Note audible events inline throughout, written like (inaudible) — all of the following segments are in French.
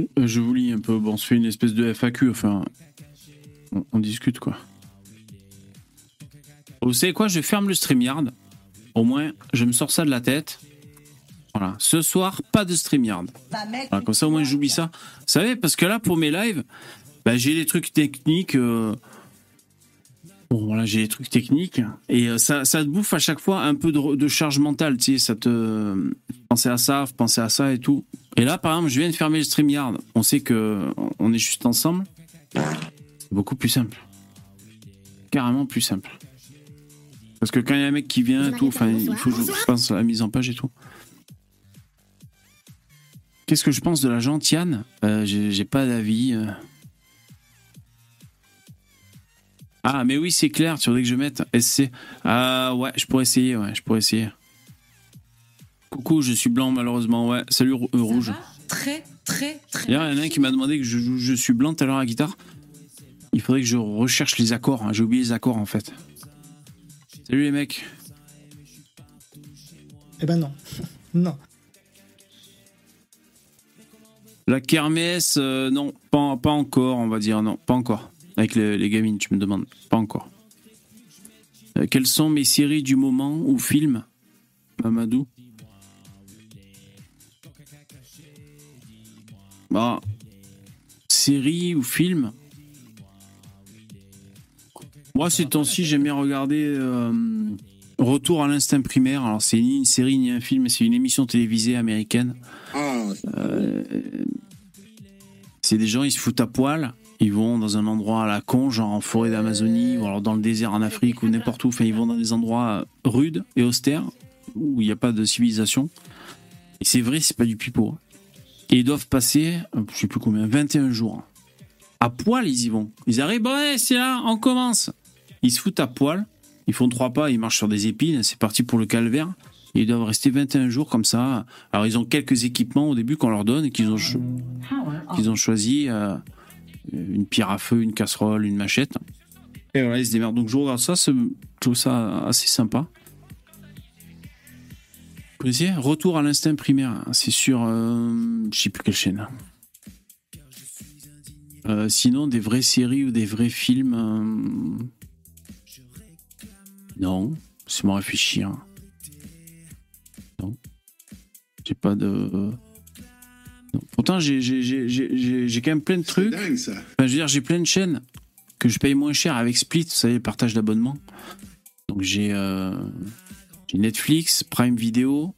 Euh, Je vous lis un peu. Bon, fait une espèce de FAQ. Enfin, on, discute quoi. Vous savez quoi Je ferme le StreamYard. Au moins, je me sors ça de la tête. Voilà. Ce soir, pas de StreamYard. Voilà, comme ça, au moins, j'oublie ça. Vous savez, parce que là, pour mes lives, bah, j'ai les trucs techniques. euh, Bon, voilà, j'ai les trucs techniques. Et euh, ça, ça te bouffe à chaque fois un peu de, de charge mentale. Tu sais, ça te. Penser à ça, penser à ça et tout. Et là, par exemple, je viens de fermer le StreamYard. On sait que on est juste ensemble. C'est beaucoup plus simple. Carrément plus simple. Parce que quand il y a un mec qui vient et tout, enfin, il faut que je je pense à la mise en page et tout. Qu'est-ce que je pense de la gente Yann Euh, J'ai j'ai pas d'avis. euh. Ah, mais oui, c'est clair, tu voudrais que je mette SC. Ah, ouais, je pourrais essayer, ouais, je pourrais essayer. Coucou, je suis blanc, malheureusement, ouais. Salut, euh, Rouge. Très, très, très. D'ailleurs, il y en a un qui m'a demandé que je, joue- je suis blanc tout à l'heure à la guitare. Il faudrait que je recherche les accords. hein. J'ai oublié les accords, en fait. Salut, les mecs. Eh ben non. (laughs) non. La kermesse, euh, non, pas, pas encore, on va dire, non, pas encore. Avec les, les gamines, tu me demandes, pas encore. Euh, quelles sont mes séries du moment ou films, Mamadou Bah, série ou film Moi, ces temps-ci, j'aime bien regarder euh, Retour à l'instinct primaire. Alors, c'est ni une série ni un film, c'est une émission télévisée américaine. Euh, c'est des gens, ils se foutent à poil. Ils vont dans un endroit à la con, genre en forêt d'Amazonie, ou alors dans le désert en Afrique, ou n'importe où. Enfin, ils vont dans des endroits rudes et austères, où il n'y a pas de civilisation. Et c'est vrai, c'est pas du pipeau. hein. Et ils doivent passer, euh, je sais plus combien, 21 jours. À poil, ils y vont. Ils arrivent, bon, ouais, c'est là, on commence. Ils se foutent à poil. Ils font trois pas, ils marchent sur des épines. C'est parti pour le calvaire. Et ils doivent rester 21 jours comme ça. Alors, ils ont quelques équipements au début qu'on leur donne et qu'ils ont, cho- ont choisi. euh, une pierre à feu, une casserole, une machette. Et voilà, ils se démerdent. Donc, je regarde ça, je trouve ça assez sympa. Retour à l'instinct primaire. C'est sur. euh, je sais plus quelle chaîne. Euh, sinon, des vraies séries ou des vrais films. euh, Non, c'est moi réfléchir. Non. J'ai pas de. Pourtant, j'ai- quand même plein de trucs. dingue ça. Enfin, je veux dire, j'ai plein de chaînes que je paye moins cher avec Split, vous savez, partage d'abonnement. Donc j'ai euh, j'ai Netflix, Prime Video,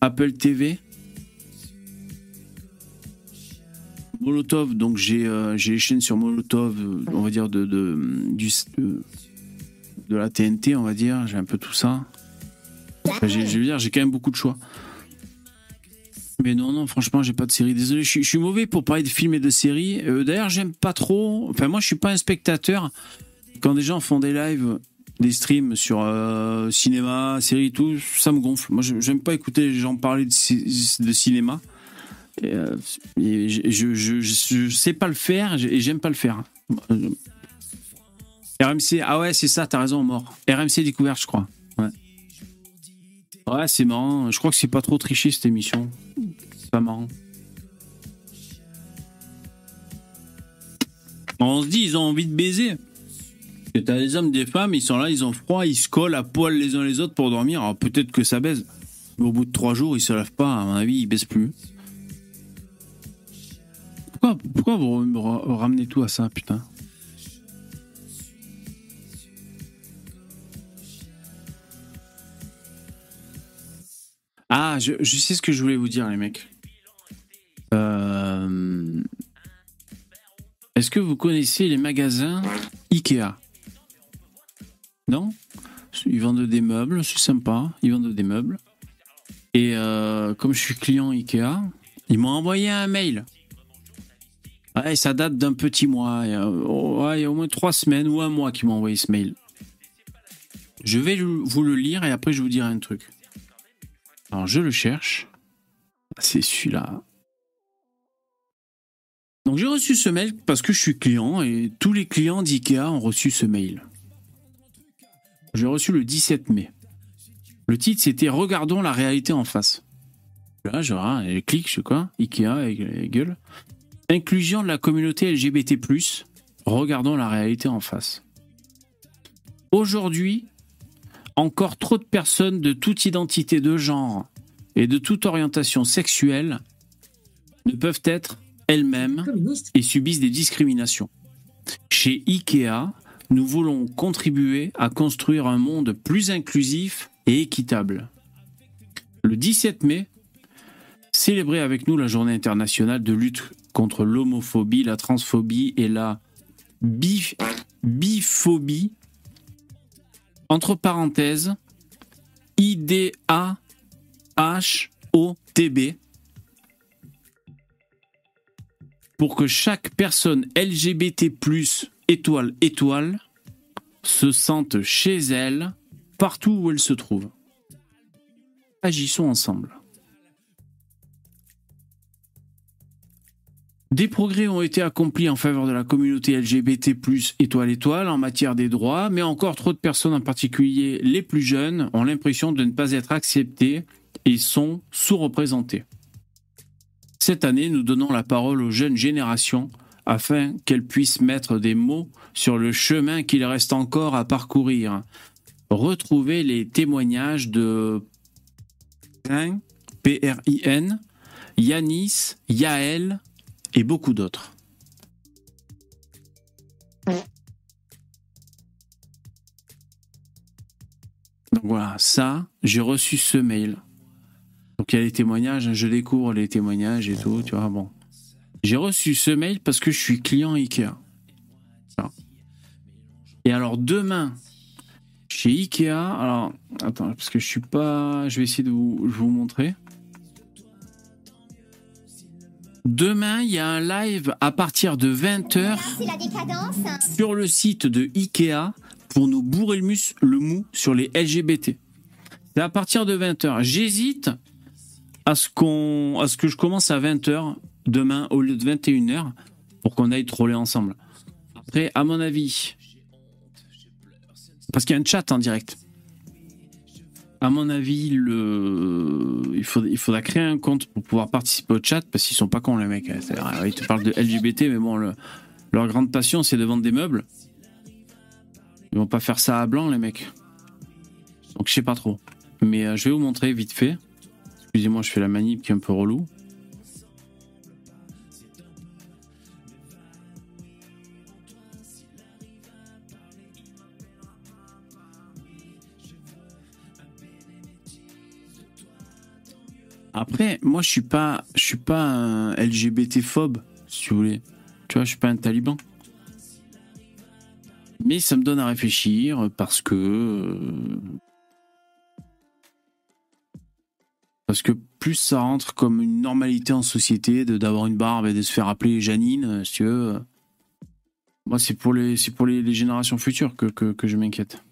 Apple TV, Molotov. Donc j'ai euh, les chaînes sur Molotov, euh, on va dire de de, du, de de la TNT, on va dire. J'ai un peu tout ça. Enfin, je veux dire, j'ai quand même beaucoup de choix. Mais non, non, franchement, j'ai pas de série. Désolé, je suis, mauvais pour parler de films et de séries. Euh, D'ailleurs, j'aime pas trop. Enfin, moi, je suis pas un spectateur. Quand des gens font des lives, des streams sur euh, cinéma, séries et tout, ça me gonfle. Moi, j'aime pas écouter les gens parler de, ci- de cinéma. Euh, je, je, je, sais pas le faire et j'aime pas le faire. RMC, ah ouais, c'est ça, t'as raison, mort. RMC découverte, je crois. Ouais. C'est marrant. Je crois que c'est pas trop triché cette émission. C'est pas marrant. On se dit, ils ont envie de baiser. Et T'as des hommes, des femmes, ils sont là, ils ont froid, ils se collent à poil les uns les autres pour dormir. Alors peut-être que ça baise. Mais au bout de trois jours, ils se lavent pas, à mon avis, ils baissent plus. Pourquoi, pourquoi vous me ra- ramenez tout à ça, putain? Ah, je, sais ce que je voulais vous dire, les mecs. Euh, Est-ce que vous connaissez les magasins Ikea? Non? Ils vendent des meubles, c'est sympa. Ils vendent des meubles. Et euh, comme je suis client Ikea, ils m'ont envoyé un mail. Ouais, ça date d'un petit mois. Il y, a, ouais, il y a au moins trois semaines ou un mois qu'ils m'ont envoyé ce mail. Je vais vous le lire et après je vous dirai un truc. Alors je le cherche. C'est celui-là. Donc j'ai reçu ce mail parce que je suis client et tous les clients d'IKEA ont reçu ce mail. J'ai reçu le 17 mai. Le titre c'était Regardons la réalité en face. Là, je elle clique, je sais quoi, Ikea avec les gueules. Inclusion de la communauté LGBT+, regardons la réalité en face. Aujourd'hui, encore trop de personnes de toute identité de genre et de toute orientation sexuelle ne peuvent être elles-mêmes et subissent des discriminations. Chez IKEA, nous voulons contribuer à construire un monde plus inclusif et équitable. Le 17 mai, célébrez avec nous la journée internationale de lutte contre l'homophobie, la transphobie et la biphobie. Entre parenthèses, I-D-A-H-O-T-B. Pour que chaque personne LGBT, étoile, étoile, se sente chez elle, partout où elle se trouve. Agissons ensemble. Des progrès ont été accomplis en faveur de la communauté LGBT, étoile étoile, en matière des droits, mais encore trop de personnes, en particulier les plus jeunes, ont l'impression de ne pas être acceptées et sont sous-représentées. Cette année, nous donnons la parole aux jeunes générations afin qu'elles puissent mettre des mots sur le chemin qu'il reste encore à parcourir. Retrouvez les témoignages de P-R-I-N, Yanis, Yael, et beaucoup d'autres. Donc voilà, ça, j'ai reçu ce mail. Donc il y a les témoignages, je découvre les témoignages et tout, tu vois, bon. J'ai reçu ce mail parce que je suis client Ikea. Et alors demain, chez Ikea, alors attends, parce que je suis pas, je vais essayer de vous montrer. Demain, il y a un live à partir de 20h sur le site de Ikea pour nous bourrer le, mus, le mou sur les LGBT. C'est à partir de 20h. J'hésite à ce, qu'on, à ce que je commence à 20h demain au lieu de 21h pour qu'on aille troller ensemble. Après, à mon avis, parce qu'il y a un chat en direct à mon avis, il, faudra créer un compte pour pouvoir participer au chat parce qu'ils sont pas cons, les mecs. Ils te parlent de LGBT, mais bon, leur grande passion, c'est de vendre des meubles. Ils vont pas faire ça à blanc, les mecs. Donc, je sais pas trop. Mais euh, je vais vous montrer vite fait. Excusez-moi, je fais la manip qui est un peu relou. Après, moi, je suis pas, je suis pas un LGBT phobe, si vous voulez. Tu vois, je suis pas un taliban. Mais ça me donne à réfléchir parce que euh, parce que plus ça rentre comme une normalité en société de d'avoir une barbe et de se faire appeler Janine, euh, si tu veux. Moi, c'est pour les c'est pour les, générations futures que je m'inquiète.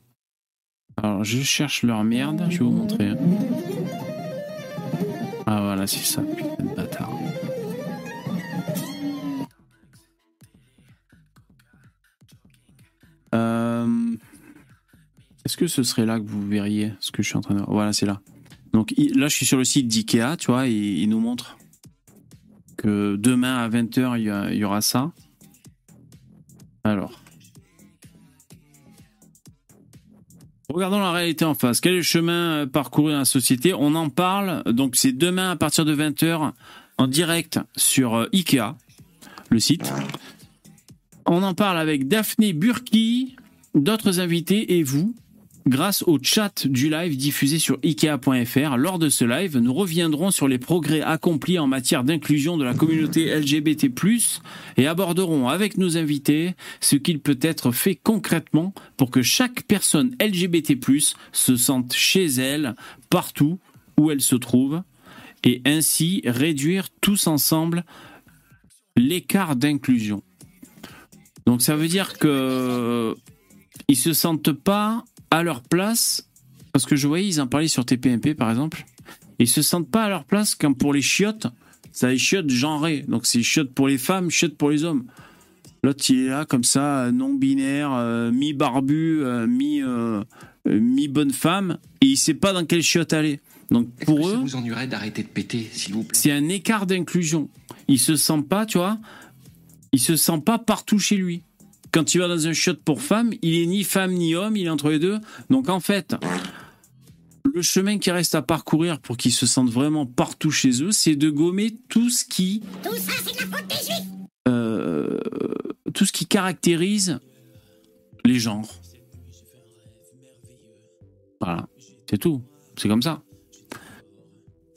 Alors, je cherche leur merde. Je vais vous montrer. Hein. Euh, est-ce que ce serait là que vous verriez ce que je suis en train de Voilà, c'est là. Donc là, je suis sur le site d'IKEA, tu vois, et il nous montre que demain à 20h, il y, aura ça. Regardons la réalité en face. Quel est le chemin parcouru dans la société? On en parle. Donc c'est demain à partir de 20h en direct sur euh, Ikea, le site. On en parle avec Daphné Burki, d'autres invités et vous grâce au chat du live diffusé sur ikea.fr. Lors de ce live, nous reviendrons sur les progrès accomplis en matière d'inclusion de la communauté LGBT+, et aborderons avec nos invités ce qu'il peut être fait concrètement pour que chaque personne LGBT+, se sente chez elle, partout où elle se trouve, et ainsi réduire tous ensemble l'écart d'inclusion. Donc ça veut dire que ils se sentent pas à leur place, parce que je voyais, ils en parlaient sur TPMP par exemple, ils se sentent pas à leur place quand pour les chiottes, ça les chiottes genrées. Donc c'est chiottes pour les femmes, chiottes pour les hommes. L'autre, il est là comme ça, non-binaire, euh, mi-barbu, euh, mi, euh, mi-bonne femme, et il sait pas dans quelle chiotte aller. Donc pour eux, ça vous ennuierait d'arrêter de péter, s'il vous plaît? c'est un écart d'inclusion. Il se sent pas, tu vois, il se sent pas partout chez lui. Quand il va dans un chiotte pour femme, il est ni femme ni homme, il est entre les deux. Donc en fait, le chemin qui reste à parcourir pour qu'ils se sentent vraiment partout chez eux, c'est de gommer tout ce qui euh, tout ce qui caractérise les genres. Voilà, c'est tout. C'est comme ça.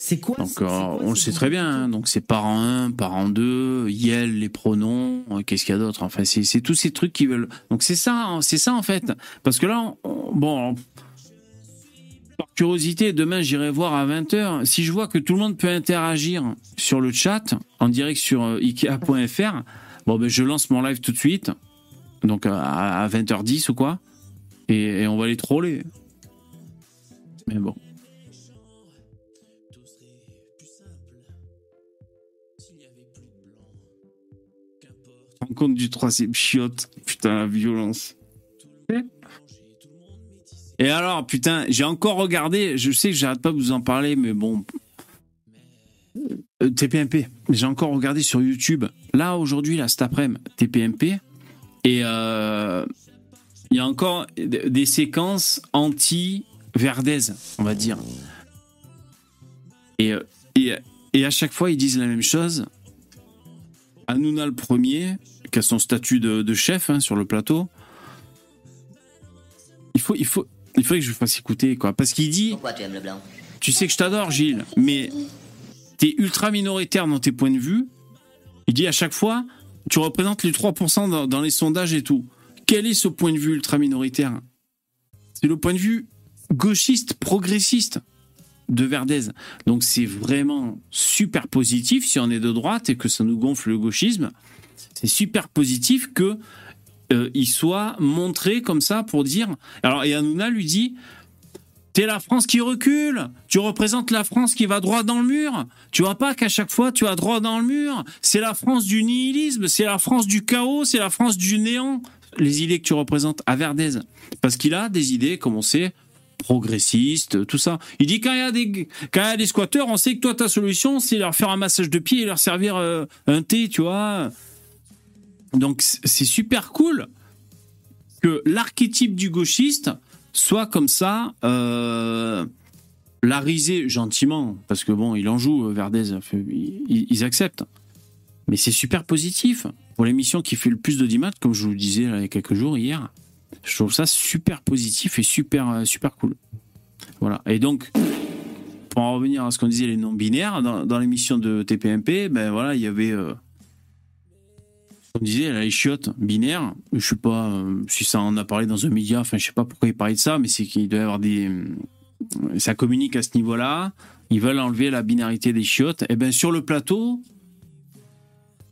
C'est quoi Donc euh, quoi on sait très bien. hein. Donc c'est parent 1, parent 2, Yel, les pronoms, euh, qu'est-ce qu'il y a d'autre? Enfin, c'est tous ces trucs qui veulent. Donc c'est ça, hein, c'est ça en fait. Parce que là, on- on- bon, par curiosité, demain j'irai voir à 20h. Si je vois que tout le monde peut interagir sur le chat en direct sur euh, ikea.fr, bon ben je lance mon live tout de suite. Donc à, à 20h10 ou quoi. Et, et on va les troller. Mais bon. Rencontre du troisième chiotte. Putain, la violence. Et alors, putain, j'ai encore regardé, je sais que j'arrête pas de vous en parler, mais bon. Euh, TPMP, j'ai encore regardé sur YouTube. Là, aujourd'hui, là, cet après-midi, TPMP. Et euh, il y a encore des séquences anti-Verdez, on va dire. Et, euh, et, et à chaque fois, ils disent la même chose. Hanouna le premier, qui a son statut de, de chef hein, sur le plateau. Il faut, il faut, il faut que je fasse écouter, quoi. Parce qu'il dit, Pourquoi tu aimes le blanc? tu sais que je t'adore, Gilles, mais t'es ultra minoritaire dans tes points de vue. Il dit à chaque fois, tu représentes les 3% dans, dans les sondages et tout. Quel est ce point de vue ultra minoritaire? C'est le point de vue gauchiste, progressiste de Verdez. Donc c'est vraiment super positif si on est de droite et que ça nous gonfle le gauchisme. C'est super positif que euh, il soit montré comme ça pour dire. Alors et Hanouna lui dit T'es la France qui recule. Tu représentes la France qui va droit dans le mur. Tu vois pas qu'à chaque fois tu vas droit dans le mur. C'est la France du nihilisme, c'est la France du chaos, c'est la France du néant. Les idées que tu représentes à Verdez. Parce qu'il a des idées, comme on sait, progressistes, tout ça. Il dit quand il y a des, quand y a des squatteurs, on sait que toi ta solution c'est leur faire un massage de pied et leur servir euh, un thé, tu vois. Donc c'est super cool que l'archétype du gauchiste soit comme ça, euh, larisé gentiment, parce que bon, il en joue, euh, Verdez, ils, acceptent. Mais c'est super positif. Pour l'émission qui fait le plus d'audimat, comme je vous le disais il y a quelques jours, hier, je trouve ça super positif et super, euh, super cool. Voilà. Et donc, pour en revenir à ce qu'on disait, les non-binaires, dans, dans l'émission de TPMP, ben voilà, il y avait. euh, on disait les chiottes binaires, je sais pas euh, si ça en a parlé dans un média, enfin je sais pas pourquoi il parlait de ça, mais c'est qu'il doit y avoir des. euh, Ça communique à ce niveau-là. Ils veulent enlever la binarité des chiottes. Et bien sur le plateau,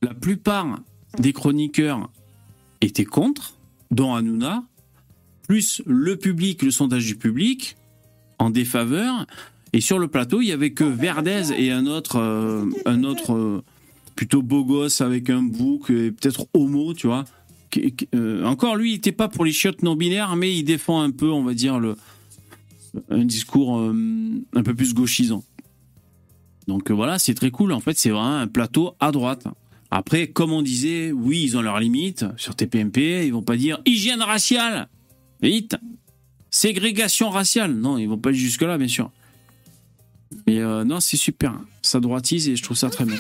la plupart des chroniqueurs étaient contre, dont Hanouna, plus le public, le sondage du public, en défaveur. Et sur le plateau, il y avait que Verdez et un autre, un autre euh, plutôt beau gosse avec un bouc et peut-être homo, tu vois. Euh, encore lui, il n'était pas pour les chiottes non binaires, mais il défend un peu, on va dire, le, un discours euh, un peu plus gauchisant. Donc euh, voilà, c'est très cool. En fait, c'est vraiment un plateau à droite. Après, comme on disait, oui, ils ont leurs limites sur TPMP. Ils vont pas dire hygiène raciale, vite, ségrégation raciale. Non, ils vont pas jusque là, bien sûr. Mais non, c'est super. Ça droitise et je trouve ça très bien.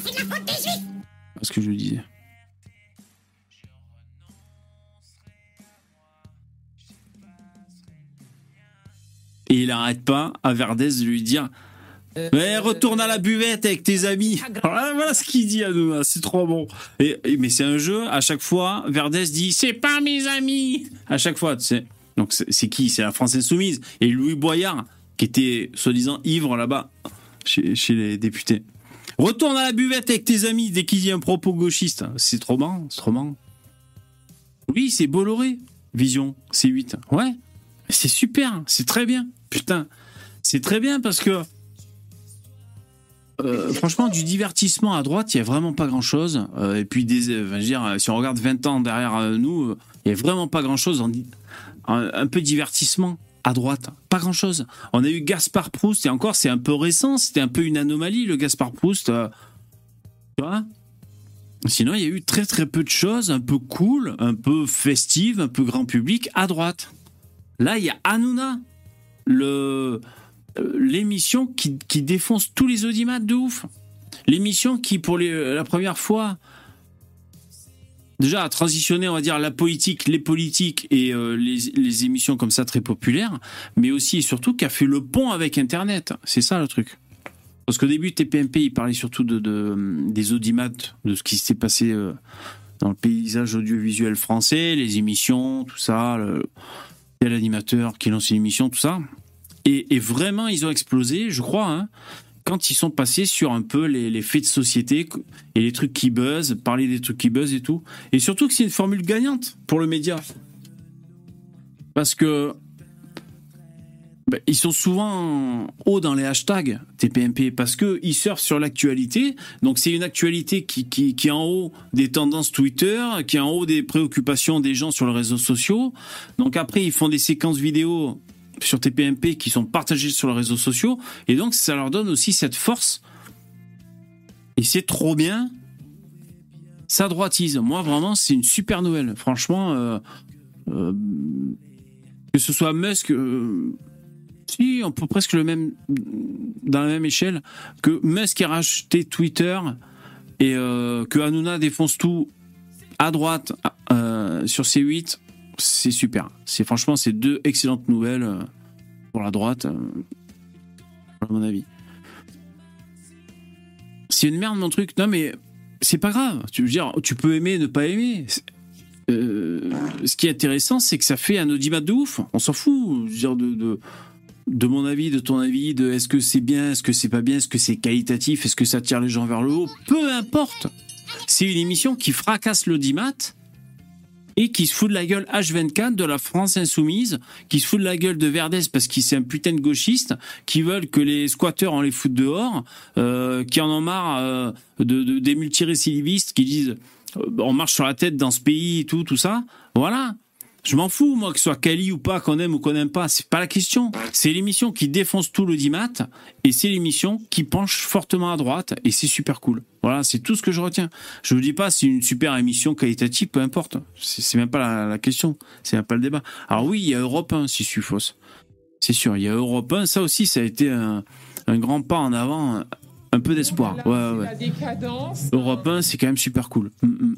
Ce que je disais. Et il arrête pas à Verdez de lui dire Mais retourne à la buvette avec tes amis. Là, voilà ce qu'il dit à nous, c'est trop bon. Et, et- mais c'est un jeu, à chaque fois, Verdez dit C'est pas mes amis À chaque fois, tu sais. Donc c'est c'est qui? C'est la France Insoumise. Et Louis Boyard, qui était soi-disant ivre là-bas, chez, chez les députés. Retourne à la buvette avec tes amis dès qu'il dit un propos gauchiste. C'est trop marrant, c'est trop marrant. Oui, c'est Bolloré. Vision, C8. Ouais. C'est super, c'est très bien. Putain, c'est très bien parce que euh, franchement, du divertissement à droite, il n'y a vraiment pas grand-chose. Euh, et puis, euh, si on regarde 20 ans derrière nous, il n'y a vraiment pas grand-chose. En- Un, un peu de divertissement à droite, pas grand-chose. On a eu Gaspard Proust, et encore, c'est un peu récent, c'était un peu une anomalie, le Gaspard Proust. euh, tu vois Sinon, il y a eu très très peu de choses, un peu cool, un peu festive, un peu grand public à droite. Là, il y a Hanouna, euh, l'émission qui, qui défonce tous les audimates de ouf. L'émission qui, pour les- la première fois, déjà a transitionné, on va dire, la politique, les politiques et euh, les, émissions comme ça très populaires, mais aussi et surtout qui a fait le pont avec Internet. C'est ça le truc. Parce qu'au début, TPMP, il parlait surtout de, de- des audimates, de ce qui s'est passé euh, dans le paysage audiovisuel français, les émissions, tout ça, le, tel animateur qui lance une émission, tout ça. Et, et vraiment, ils ont explosé, je crois, hein, quand ils sont passés sur un peu les, faits de société et les trucs qui buzzent, parler des trucs qui buzzent et tout. Et surtout que c'est une formule gagnante pour le média. Parce que ben, ils sont souvent hauts dans les hashtags TPMP parce que ils surfent sur l'actualité. Donc c'est une actualité qui, qui est en haut des tendances Twitter, qui est en haut des préoccupations des gens sur les réseaux sociaux. Donc après ils font des séquences vidéo sur TPMP qui sont partagées sur les réseaux sociaux et donc ça leur donne aussi cette force. Et c'est trop bien. Ça droitise. Moi vraiment c'est une super nouvelle. Franchement, euh, euh, que ce soit Musk. euh, si, on peut presque le même dans la même échelle que Musk a racheté Twitter et que Hanouna défonce tout à droite sur C8, c'est super. C'est franchement c'est deux excellentes nouvelles euh, pour la droite, euh, à mon avis. C'est une merde mon truc. Non mais c'est pas grave. Tu veux dire, tu peux aimer, ne pas aimer. Euh, ce qui est intéressant, c'est que ça fait un audimat de ouf. On s'en fout. Dire, de, de, de mon avis, de ton avis, de est-ce que c'est bien, est-ce que c'est pas bien, est-ce que c'est qualitatif, est-ce que ça tire les gens vers le haut, peu importe. C'est une émission qui fracasse l'audimat et qui se fout de la gueule H24 de la France insoumise, qui se fout de la gueule de Verdès parce qu'il c'est un putain de gauchiste, qui veulent que les squatteurs on les foute dehors, euh, qui en ont marre euh, de, de- des multirécidivistes qui disent euh, on marche sur la tête dans ce pays et tout, tout ça. Voilà. Je m'en fous, moi, que ce soit Kali ou pas, qu'on aime ou qu'on n'aime pas, c'est pas la question. C'est l'émission qui défonce tout l'audimat et c'est l'émission qui penche fortement à droite et c'est super cool. Voilà, c'est tout ce que je retiens. Je vous dis pas c'est une super émission qualitative, peu importe. C'est même pas la, la question, c'est même pas le débat. Alors oui, il y a Europe 1, si je suis fausse. C'est sûr, il y a Europe 1, ça aussi, ça a été un, un grand pas en avant, un, un peu d'espoir. Ouais, ouais. Décadence. Europe 1, c'est quand même super cool. Mm, mm.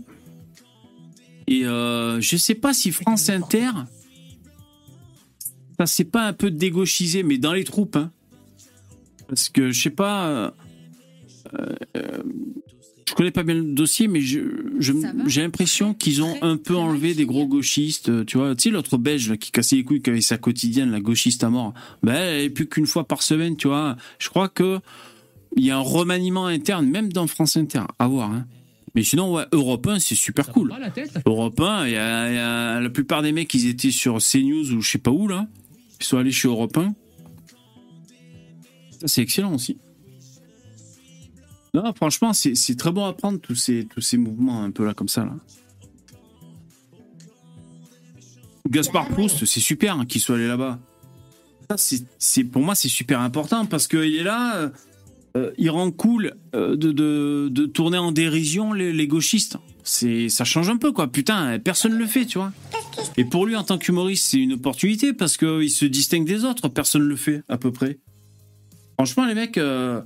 Et euh, je sais pas si France Inter, ça s'est pas un peu dégauchisé, mais dans les troupes. hein. Parce que je sais pas. euh, euh, je connais pas bien le dossier, mais je, je- j'ai l'impression qu'ils ont un peu enlevé des gros gauchistes. euh, Tu vois, tu sais, l'autre belge là, qui cassait les couilles, qui avait sa quotidienne, la gauchiste à mort. Ben, elle est plus qu'une fois par semaine, tu vois. Je crois que il y a un remaniement interne, même dans France Inter, à voir. Hein. Mais sinon, ouais, Europe 1, c'est super cool. Pas la tête. Europe 1, il y a, y a- la plupart des mecs, ils étaient sur CNews ou je sais pas où, là. Ils sont allés chez Europe 1. Ça, c'est excellent aussi. Non, franchement, c'est c'est très bon à prendre, tous ces, tous ces mouvements un peu là, comme ça, là. Gaspard Proust, c'est super hein, qu'il soit allé là-bas. Ça, c'est- c'est pour moi, c'est super important parce qu'il est là, euh, il rend cool euh, de, de, de tourner en dérision les, gauchistes. C'est, ça change un peu, quoi. Putain, personne ne le fait, tu vois. Et pour lui, en tant qu'humoriste, c'est une opportunité parce qu'il se distingue des autres. Personne ne le fait, à peu près. Franchement, les mecs, euh,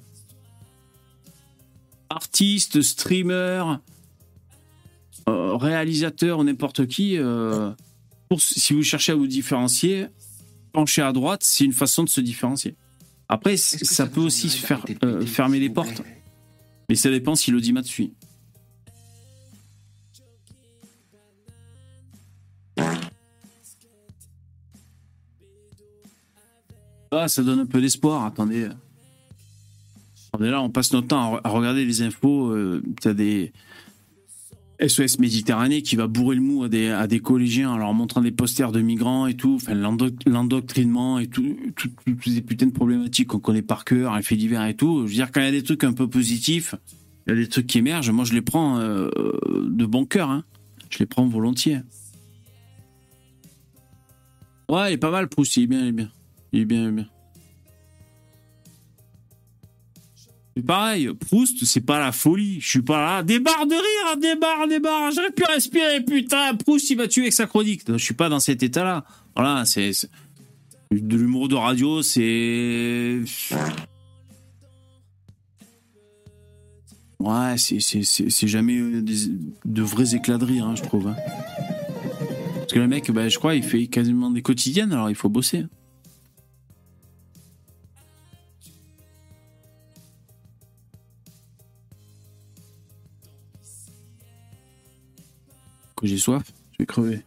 artistes, streamers, euh, réalisateurs, n'importe qui, si vous cherchez à vous différencier, pencher à droite, c'est une façon de se différencier. Après, ça, peut aussi faire euh, fermer les portes. Mais ça dépend si l'audimat suit. Ah, ça donne un peu d'espoir. Attendez. Est là, on passe notre temps à, à regarder les infos. euh, T'as des. SOS Méditerranée qui va bourrer le mou à des, à des collégiens en leur montrant des posters de migrants et tout, enfin l'endoctrinement et tout, toutes ces putains de problématiques qu'on connaît par cœur, les faits divers et tout. Je veux dire, quand il y a des trucs un peu positifs, il y a des trucs qui émergent, moi je les prends euh, de bon cœur, hein. je les prends volontiers. Ouais, il est pas mal, Proust, il est bien, il est bien. Il est bien, il est bien. Pareil, Proust, c'est pas la folie. Je suis pas là. Des barres de rire, des barres, des barres. J'aurais pu respirer, putain. Proust, il m'a tué avec sa chronique. Je suis pas dans cet état-là. Voilà, c'est. De l'humour de radio, c'est. Ouais, c'est jamais de vrais éclats de rire, hein, je trouve. Hein. Parce que le mec, bah, je crois, il fait quasiment des quotidiennes, alors il faut bosser. Que j'ai soif, je vais crever.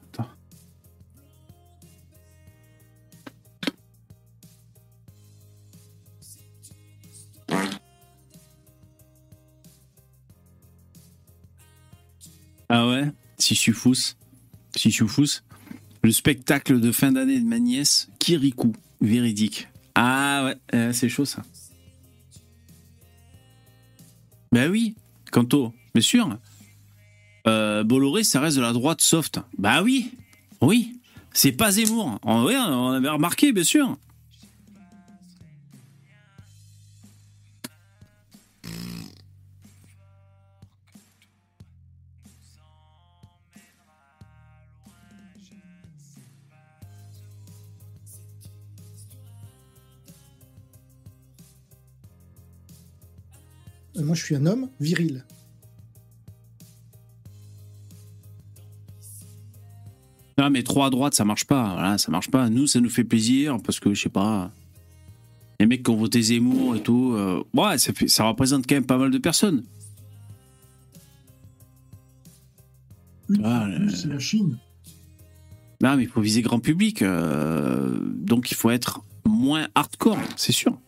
Ah ouais Si je suis fousse. Si je. Le spectacle de fin d'année de ma nièce, Kirikou, véridique. Ah ouais, euh, c'est chaud ça. Ben oui, Kanto, bien sûr. Euh, Bolloré, ça reste de la droite soft. Bah oui, oui, c'est pas Zemmour. On, on avait remarqué, bien sûr. Moi, je suis un homme viril. Non, mais trop à droite, ça marche pas. Voilà, ça marche pas. Nous, ça nous fait plaisir parce que, je sais pas, les mecs qui ont voté Zemmour et tout, euh, ouais, ça, fait, ça représente quand même pas mal de personnes. c'est la Chine. Non, mais il faut viser grand public. Euh, donc, il faut être moins hardcore, c'est sûr.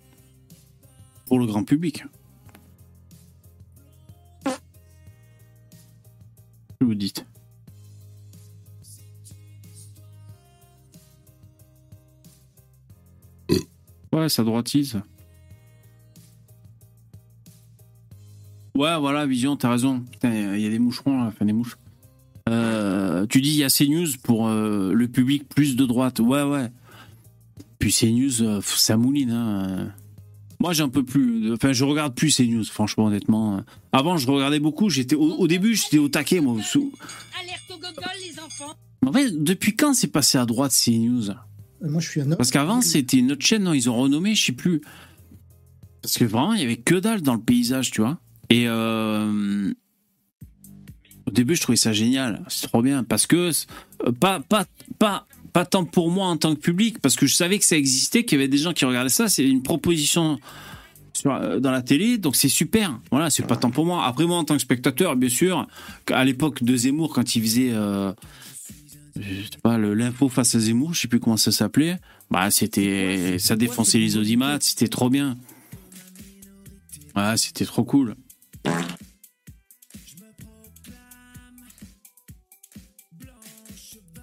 Pour le grand public. Vous dites? Ouais, ça droitise. Ouais, voilà, Vision, t'as raison. Il y a des moucherons là, enfin des mouches. Euh, tu dis il y a CNews pour euh, le public plus de droite. Ouais, ouais. Puis CNews, euh, ça mouline. Hein. Moi, j'en peux plus. Enfin, je regarde plus CNews, franchement, honnêtement. Avant, je regardais beaucoup. J'étais au, début, j'étais au taquet, moi. Alerte au gogol, les enfants. En fait, depuis quand c'est passé à droite CNews? Moi, je suis un homme. Parce qu'avant, c'était une autre chaîne, non, ils ont renommé, je sais plus. Parce que vraiment, il y avait que dalle dans le paysage, tu vois. Et euh, au début, je trouvais ça génial. C'est trop bien. Parce que, euh, pas, pas, pas, pas tant pour moi en tant que public, parce que je savais que ça existait, qu'il y avait des gens qui regardaient ça. C'est une proposition dans la télé, donc c'est super. Voilà, c'est pas tant pour moi. Après, moi, en tant que spectateur, bien sûr, à l'époque de Zemmour, quand il faisait je sais pas, l'info face à Zemmour, je sais plus comment ça s'appelait. Bah, c'était, ça défonçait les audimat, c'était trop bien. Ah, c'était trop cool.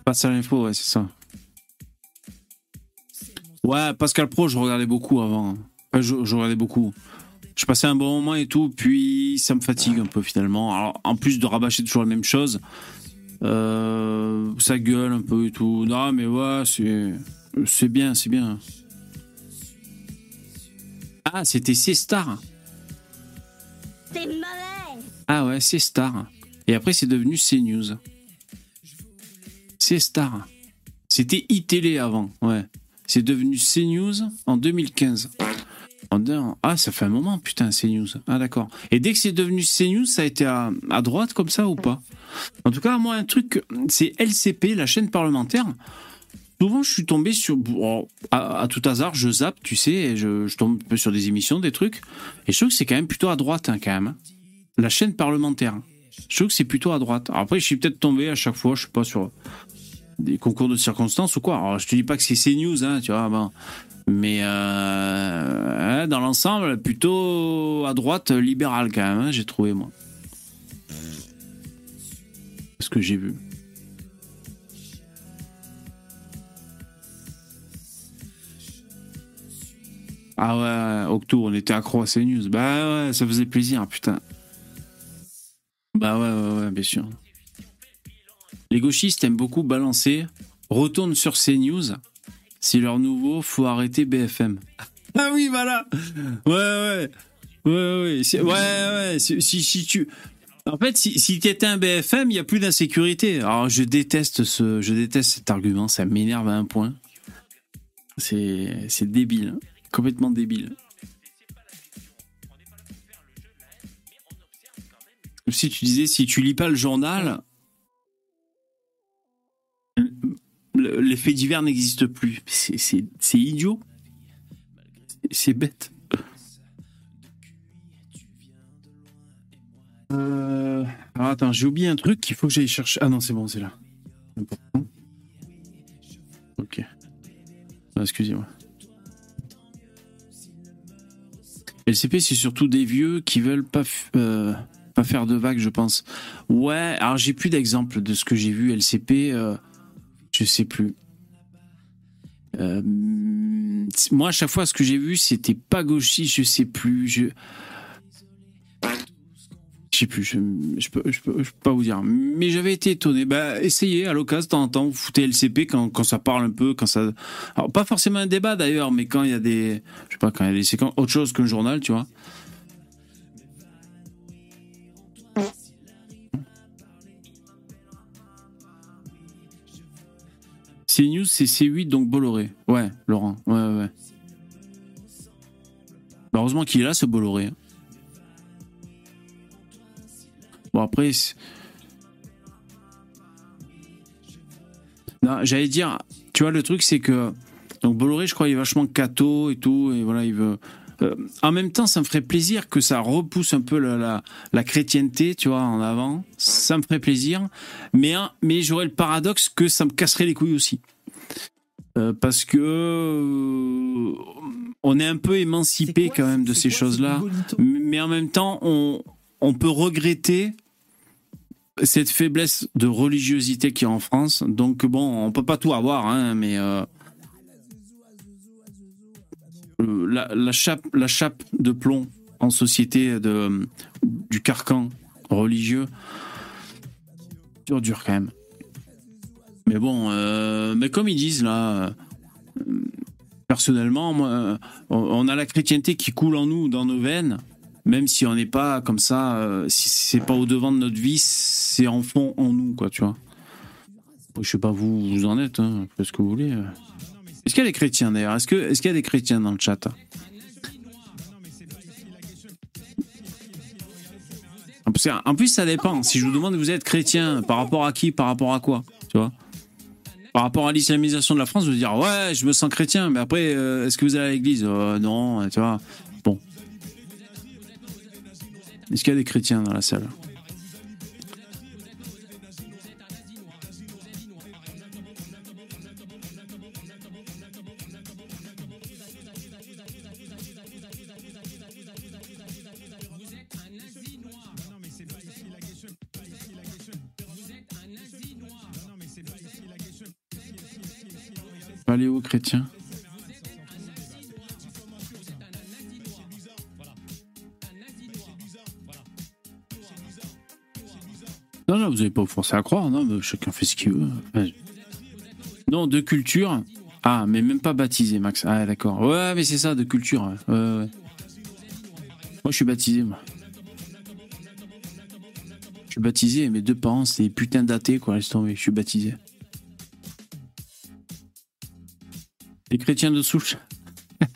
Face à l'info, ouais, c'est ça. Ouais, Pascal Pro, je regardais beaucoup avant. je, regardais beaucoup. Je passais un bon moment et tout, puis ça me fatigue un peu finalement. Alors, en plus de rabâcher toujours la même chose, euh, ça gueule un peu et tout. Non, mais ouais, c'est, c'est bien, c'est bien. Ah, c'était C-Star. C'est mauvais. Ah ouais, c'est Star. Et après, c'est devenu C-News. C'est Star. C'était iTélé avant, ouais. C'est devenu CNews en 2015. Ah, ça fait un moment, putain, CNews. Ah, d'accord. Et dès que c'est devenu CNews, ça a été à, droite comme ça ou pas? En tout cas, moi, un truc, c'est LCP, la chaîne parlementaire. Souvent, je suis tombé sur. à, tout hasard, je zappe, tu sais, je, je, tombe sur des émissions, des trucs. Et je trouve que c'est quand même plutôt à droite, hein, quand même. Hein. La chaîne parlementaire. Je trouve que c'est plutôt à droite. après, je suis peut-être tombé à chaque fois, je sais pas, sur des concours de circonstances ou quoi. Alors, je te dis pas que c'est CNews, hein, tu vois, ben, mais euh, dans l'ensemble, plutôt à droite libérale quand même, hein, j'ai trouvé moi. ce que j'ai vu. Ah ouais, Octo, on était accro à CNews. Bah ouais, ça faisait plaisir, putain. Bah ouais, ouais, ouais, bien sûr. Les gauchistes aiment beaucoup balancer. Retourne sur CNews. C'est leur nouveau, faut arrêter BFM. (laughs) Ah oui, voilà. Ouais, ouais. Ouais, ouais. Ouais, ouais. Si, si, tu. En fait, si, si tu étais un BFM, il n'y a plus d'insécurité. Alors, je déteste, ce, je déteste cet argument. Ça m'énerve à un point. C'est débile. hein. Complètement débile. Si tu disais, si tu lis pas le journal, les faits divers n'existent plus. C'est- idiot. C'est bête. Euh, alors attends, j'ai oublié un truc qu'il faut que j'aille chercher. Ah non, c'est bon, c'est là. Ok. Ah, Excusez-moi. LCP, c'est surtout des vieux qui veulent pas, euh, pas faire de vagues, je pense. Ouais, alors j'ai plus d'exemples de ce que j'ai vu LCP. euh, je sais plus. Euh, moi, à chaque fois, ce que j'ai vu, c'était pas gauchiste, je sais plus. Je. Je sais plus, je, je, peux, je peux pas vous dire. Mais j'avais été étonné. Bah, essayez à l'occasion, de temps en temps, vous foutez LCP quand, quand ça parle un peu, quand ça. Alors, pas forcément un débat d'ailleurs, mais quand il y a des. Je sais pas, quand il y a des séquences. Autre chose qu'un journal, tu vois. CNews, c'est C8, donc Bolloré. Ouais, Laurent. Ouais, ouais, ouais. Bah, heureusement qu'il est là, ce Bolloré. hein. Bon, après. Non, j'allais dire, tu vois, le truc, c'est que. Donc, Bolloré, je crois, il est vachement catho et tout, et voilà, il veut. Euh, en même temps, ça me ferait plaisir que ça repousse un peu la, la, la chrétienté, tu vois, en avant. Ça me ferait plaisir. Mais, hein, mais j'aurais le paradoxe que ça me casserait les couilles aussi. Euh, parce que euh, on est un peu émancipé quand même de ces choses-là. Mais en même temps, on, on peut regretter cette faiblesse de religiosité qu'il y a en France. Donc bon, on peut pas tout avoir, hein, mais euh, la, la chape, la chape de plomb en société de, du carcan religieux, dur, dur quand même. Mais bon, euh, mais comme ils disent là, euh, personnellement, moi, euh, on- a la chrétienté qui coule en nous, dans nos veines, même si on n'est pas comme ça, euh, si c'est pas au devant de notre vie, c'est en fond en nous, quoi, tu vois. Je sais pas vous, vous en êtes, hein, ce que vous voulez. Est-ce qu'il y a des chrétiens d'ailleurs? Est-ce qu'il y a des chrétiens dans le chat? En plus, en plus, ça dépend. Si je vous demande vous êtes chrétien, par rapport à qui, par rapport à quoi, tu vois? Par rapport à l'islamisation de la France, vous dire ouais, je me sens chrétien, mais après, euh, est-ce que vous allez à l'église? Euh, Non, tu vois. Bon. Est-ce qu'il y a des chrétiens dans la salle? Paléo-chrétien Non, non, vous n'avez pas forcé à croire, non, mais chacun fait ce qu'il veut. Non, de culture. Ah, mais même pas baptisé, Max. Ah, d'accord. Ouais, mais c'est ça, de culture. Moi, je suis baptisé, moi. Je suis baptisé, mes deux parents, c'est des putains d'athées, quoi, laisse tomber. Je suis baptisé. Les chrétiens de souche. (laughs)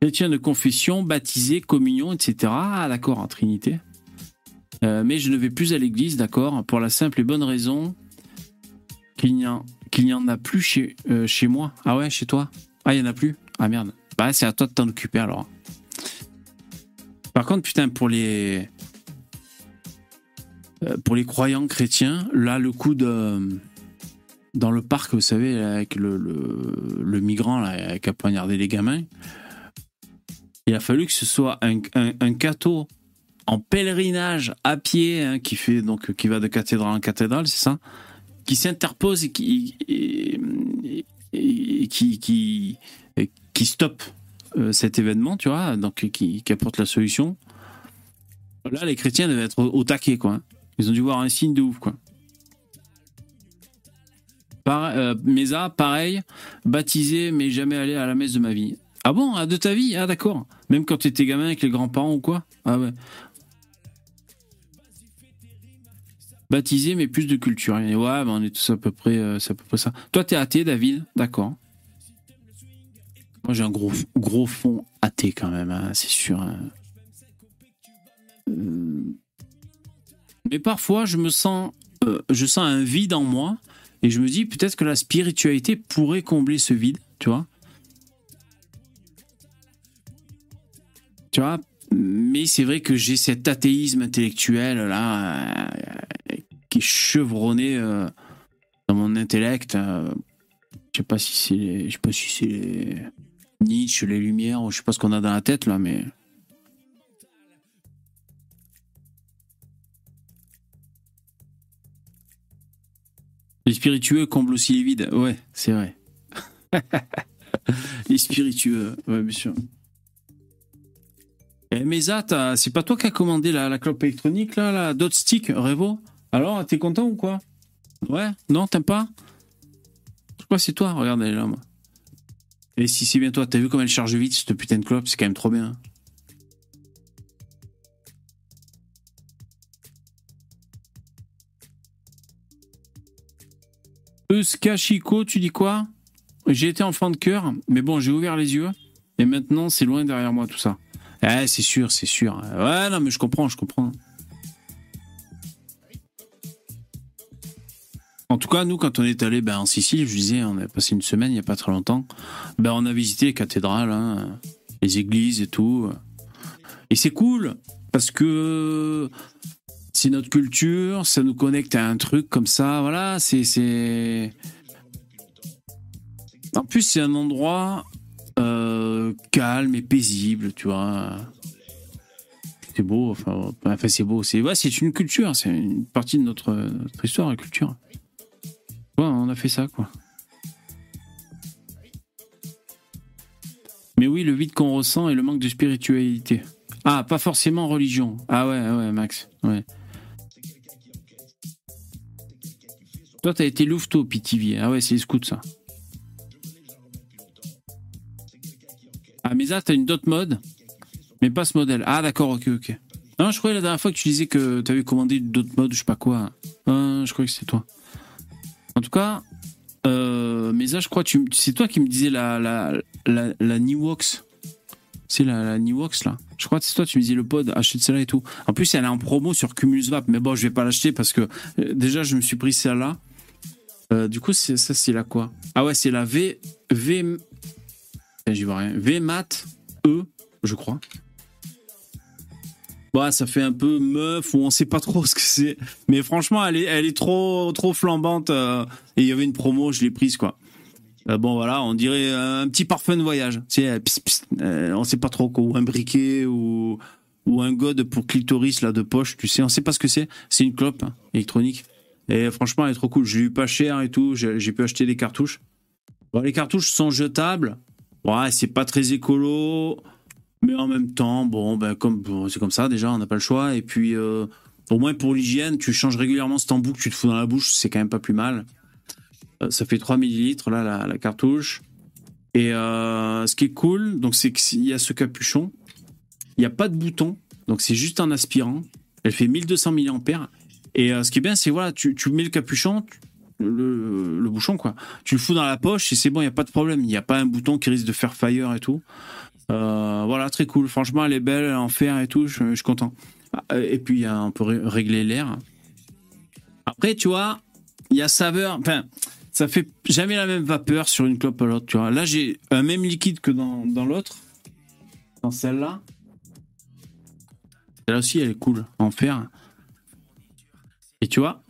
chrétiens de confession, baptisés, communion, etc. Ah, d'accord, en Trinité. Euh, mais je ne vais plus à l'église, d'accord, pour la simple et bonne raison qu'il n'y en, en a plus chez, euh, chez moi. Ah ouais, chez toi? Ah, il n'y en a plus? Ah merde. Bah, c'est à toi de t'en occuper alors. Par contre, putain, pour les. euh, Pour les croyants chrétiens, là, le coup de. Dans le parc, vous savez, avec le, le, migrant là, qui a poignardé les gamins, il a fallu que ce soit un, un, un catho en pèlerinage à pied, hein, qui fait donc qui va de cathédrale en cathédrale, c'est ça, qui s'interpose et qui et qui qui qui stoppe euh, cet événement, tu vois, donc qui, qui apporte la solution. Là, les chrétiens devaient être au, au taquet, quoi. hein. Ils ont dû voir un signe de ouf, quoi. Euh, Mesa, pareil, baptisé, mais jamais allé à la messe de ma vie. Ah bon, ah, de ta vie? Ah d'accord. Même quand tu étais gamin avec les grands-parents ou quoi? Ah ouais. Baptisé, mais plus de culture. Ouais, on est tous à peu près, euh, c'est à peu près ça. Toi, t'es athée, David? D'accord. Moi, j'ai un gros, gros fond athée quand même, hein, c'est sûr. hein. Euh, Mais parfois, je me sens, je sens un vide en moi et je me dis peut-être que la spiritualité pourrait combler ce vide, tu vois. Tu vois, mais c'est vrai que j'ai cet athéisme intellectuel là euh, qui est chevronné euh, dans mon intellect. je sais pas si c'est, je sais pas si c'est les Nietzsche, les Lumières, ou je sais pas ce qu'on a dans la tête là, mais les spiritueux comblent aussi les vides. Ouais, c'est vrai. (laughs) les spiritueux, ouais, bien sûr. Eh, Mesa, c'est pas toi qui as commandé la, la clope électronique, là, la Dot Stick Revo? Alors, t'es content ou quoi? Ouais Non, t'aimes pas? Je crois que c'est toi, regarde, elle est là, moi. Et si c'est bien toi, t'as vu comme elle charge vite, cette putain de clope? C'est quand même trop bien. Euskachiko, tu dis quoi? J'ai été enfant de cœur, mais bon, j'ai ouvert les yeux, et maintenant, c'est loin derrière moi, tout ça. Eh, c'est sûr, c'est sûr. Ouais, non, mais je comprends, je comprends. En tout cas, nous, quand on est allé ben, en Sicile, je disais, on a passé une semaine il n'y a pas très longtemps, ben, on a visité les cathédrales, hein, les églises et tout. Et c'est cool, parce que c'est notre culture, ça nous connecte à un truc comme ça, voilà, c'est... En plus, c'est un endroit euh, calme et paisible, tu vois. C'est beau, enfin, enfin c'est beau, c'est une culture, c'est une partie de notre, notre histoire, la culture. Ouais, on a fait ça, quoi. Mais oui, le vide qu'on ressent et le manque de spiritualité. Ah, pas forcément religion. Ah ouais, ouais, Max. Ouais. Toi, t'as été louveteau, Pitivier. Ah ouais, c'est les scouts, ça. Ah, mais t'as une dot mode, mais pas ce modèle. Ah, d'accord, ok, ok. Non, je croyais la dernière fois que tu disais que t'avais commandé une dot mode, je sais pas quoi. Ah, je croyais que c'était toi. En tout cas, euh, je crois, tu, c'est toi qui me disais la, la, la, la Niwox. C'est la, la Niwox, là. Je crois que c'est toi, tu me disais le pod, achète celle-là et tout. En plus, elle est en promo sur Cumulus Vap, mais bon, je vais pas l'acheter parce que euh, déjà, je me suis pris celle-là. Euh, du coup, ça, c'est la quoi? Ah ouais, c'est la V. V. Eh, J'y vois rien. VMAT E, je crois. Bah, ça fait un peu meuf ou on sait pas trop (laughs) ce que c'est. Mais franchement, elle est, elle est trop, trop flambante. euh, et il y avait une promo, je l'ai prise, quoi. Euh, bon, voilà, on dirait un petit parfum de voyage. Pss, euh, on sait pas trop quoi. Ou un briquet ou, ou un god pour clitoris, là, de poche, tu sais. On sait pas ce que c'est. C'est une clope hein, électronique. Et franchement, elle est trop cool. J'ai eu pas cher et tout. J'ai, pu acheter des cartouches. Bon, les cartouches sont jetables. Ouais, c'est pas très écolo. Mais en même temps, bon, ben comme c'est comme ça déjà, on n'a pas le choix. Et puis, euh, au moins pour l'hygiène, tu changes régulièrement cet embout que tu te fous dans la bouche, c'est quand même pas plus mal. Euh, ça fait 3 millilitres là la, cartouche. Et euh, ce qui est cool, donc c'est qu'il y a ce capuchon, il n'y a pas de bouton, donc c'est juste en aspirant. Elle fait 1200 mAh. Et euh, ce qui est bien, c'est voilà, tu, tu mets le capuchon, le, le bouchon quoi, tu le fous dans la poche et c'est bon, il n'y a pas de problème. Il n'y a pas un bouton qui risque de faire fire et tout. Euh, voilà, très cool. Franchement, elle est belle, en fer et tout. Je, je suis content. Ah, Et puis, on peut ré- régler l'air. Après, tu vois, il y a saveur. Enfin, ça fait jamais la même vapeur sur une clope à l'autre. Tu vois, là, j'ai un même liquide que dans, dans l'autre. Dans celle-là. Celle-là aussi, elle est cool, en fer. Et tu vois,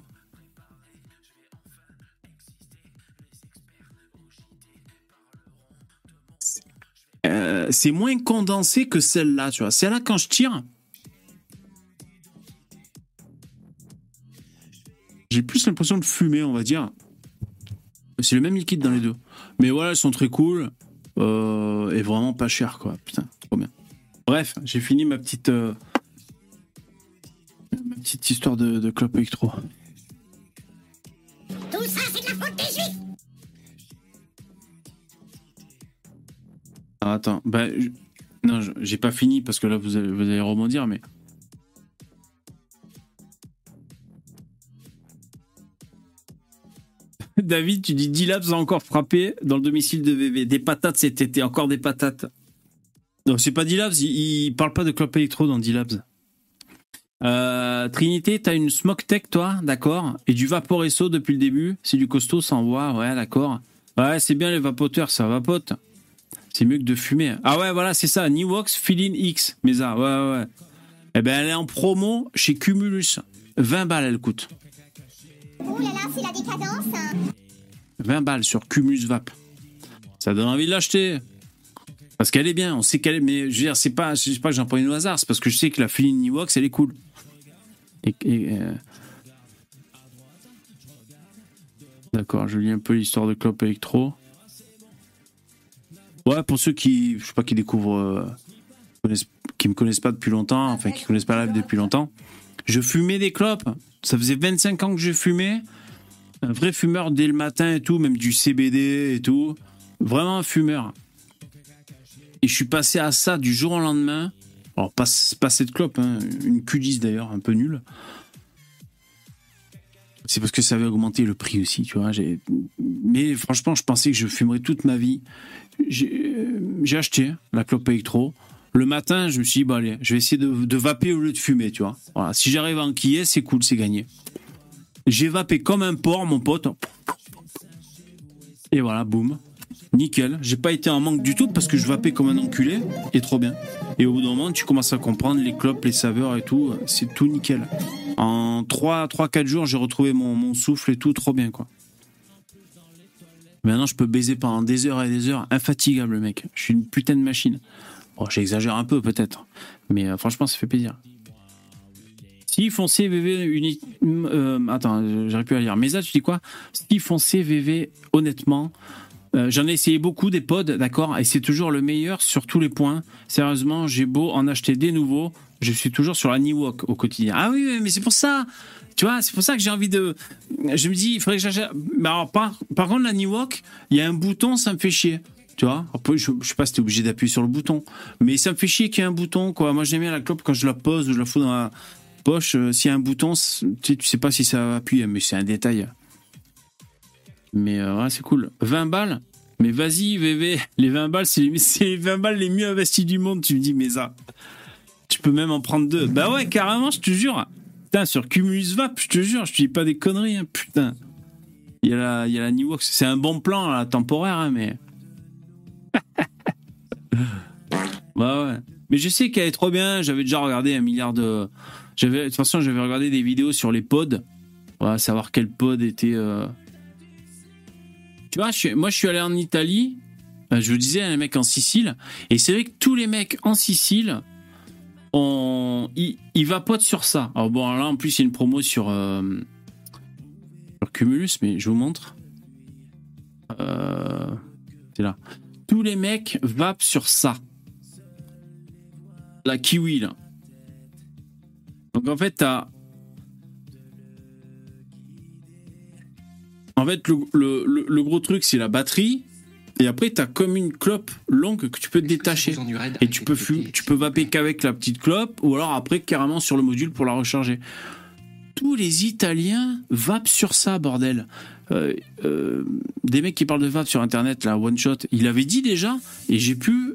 euh, c'est moins condensé que celle-là, tu vois. Celle-là, quand je tire, j'ai plus l'impression de fumer, on va dire. C'est le même liquide dans les deux. Mais voilà, elles sont très cool euh, et vraiment pas chères, quoi. Putain, trop bien. Bref, j'ai fini ma petite, euh, histoire de, de clope électro. Tout ça, c'est de la faute des juifs Ah, attends, bah, je- non, j'ai pas fini parce que là vous allez, vous allez rebondir, mais. (laughs) David, tu dis 10 labs a encore frappé dans le domicile de VV. Des patates cet été, encore des patates. Non, c'est pas 10 labs, il, il parle pas de clope électro dans 10 labs. Euh, Trinité, t'as une smoke tech, toi, d'accord? Et du vaporesso depuis le début, c'est du costaud, ça envoie, ouais, d'accord. Ouais, c'est bien les vapoteurs, ça vapote. C'est mieux que de fumer. Ah ouais, voilà, c'est ça. Niwox Feeling X. Mais ça, ouais, ouais, ouais. Eh ben, elle est en promo chez Cumulus. 20 balles, elle coûte. Ouh là là, c'est la décadence hein. 20 balles sur Cumulus Vap. Ça donne envie de l'acheter. Parce qu'elle est bien, on sait qu'elle est. Mais je veux dire, c'est pas, pas que j'en prends une au hasard, c'est parce que je sais que la Feeling Niwox, elle est cool. Euh, D'accord, je lis un peu l'histoire de Clope Electro. Ouais, pour ceux qui, je sais pas, qui découvrent, euh, qui me connaissent pas depuis longtemps, enfin qui connaissent pas la live depuis longtemps, je fumais des clopes. Ça faisait 25 ans que je fumais. Un vrai fumeur dès le matin et tout, même du CBD et tout. Vraiment un fumeur. Et je suis passé à ça du jour au lendemain. Alors, pas, cette clope, hein, une Q10 d'ailleurs, un peu nulle. C'est parce que ça avait augmenté le prix aussi, tu vois. Mais franchement, je pensais que je fumerais toute ma vie. J'ai euh, acheté la clope électro. Le matin, je me suis dit, allez, je vais essayer de, vaper au lieu de fumer, tu vois. Si j'arrive à enquiller, c'est cool, c'est gagné. J'ai vapé comme un porc, mon pote. Et voilà, boum. Nickel. J'ai pas été en manque du tout parce que je vapais comme un enculé. Et trop bien. Et au bout d'un moment, tu commences à comprendre les clopes, les saveurs et tout. C'est tout nickel. En 3-4 jours, j'ai retrouvé mon, souffle et tout. Trop bien, quoi. Maintenant, je peux baiser pendant des heures et des heures. Infatigable, le mec. Je suis une putain de machine. Bon, j'exagère un peu, peut-être. Mais euh, franchement, ça fait plaisir. Si foncé VV uni... euh, attends, j'arrive plus à lire. Mais ça, tu dis quoi? Si foncé VV, honnêtement, euh, j'en ai essayé beaucoup des pods, d'accord, et c'est toujours le meilleur sur tous les points. Sérieusement, j'ai beau en acheter des nouveaux, je suis toujours sur la Niwok au quotidien. Ah oui, mais c'est pour ça. Tu vois, c'est pour ça que j'ai envie de. Je me dis, il faudrait que j'achète. Alors, par, par contre, la Niwok, il y a un bouton, ça me fait chier. Tu vois je, je sais pas si t'es obligé d'appuyer sur le bouton. Mais ça me fait chier qu'il y ait un bouton. Moi, j'aime bien la clope quand je la pose ou je la fous dans la poche. euh, S'il y a un bouton, tu sais, sais pas si ça appuie, mais c'est un détail. Mais euh, ouais, c'est cool. 20 balles? Mais vas-y, VV. Les 20 balles, c'est les, c'est les 20 balles les mieux investies du monde. Tu me dis, mais ça. Tu peux même en prendre deux. Bah ouais, carrément, je te jure. Putain, sur Cumulus Vap, je te jure, je te dis pas des conneries, hein, putain. Il y a la, il. C'est un bon plan, temporaire, hein, mais. (laughs) bah ouais. Mais je sais qu'elle est trop bien. J'avais déjà regardé un milliard de. De toute façon, j'avais regardé des vidéos sur les pods. Voilà, savoir quel pod était. euh, Tu vois, moi, je suis allé en Italie. euh, Je vous disais, un mec en Sicile. Et c'est vrai que tous les mecs en Sicile, on, ils, ils vapotent sur ça. Alors bon, là, en plus, il y a une promo sur, euh, sur Cumulus, mais je vous montre. Euh, c'est là. Tous les mecs vapent sur ça. La kiwi, là. Donc en fait, t'as. En fait, le, le- le- le gros truc, c'est la batterie. Et après, t'as comme une clope longue que tu peux détacher. Et tu peux, fumer, tu peux vaper qu'avec la petite clope, ou alors après, carrément sur le module pour la recharger. Tous les Italiens vapent sur ça, bordel. Euh, euh, des mecs qui parlent de vape sur Internet, là, One Shot, il avait dit déjà, et j'ai pu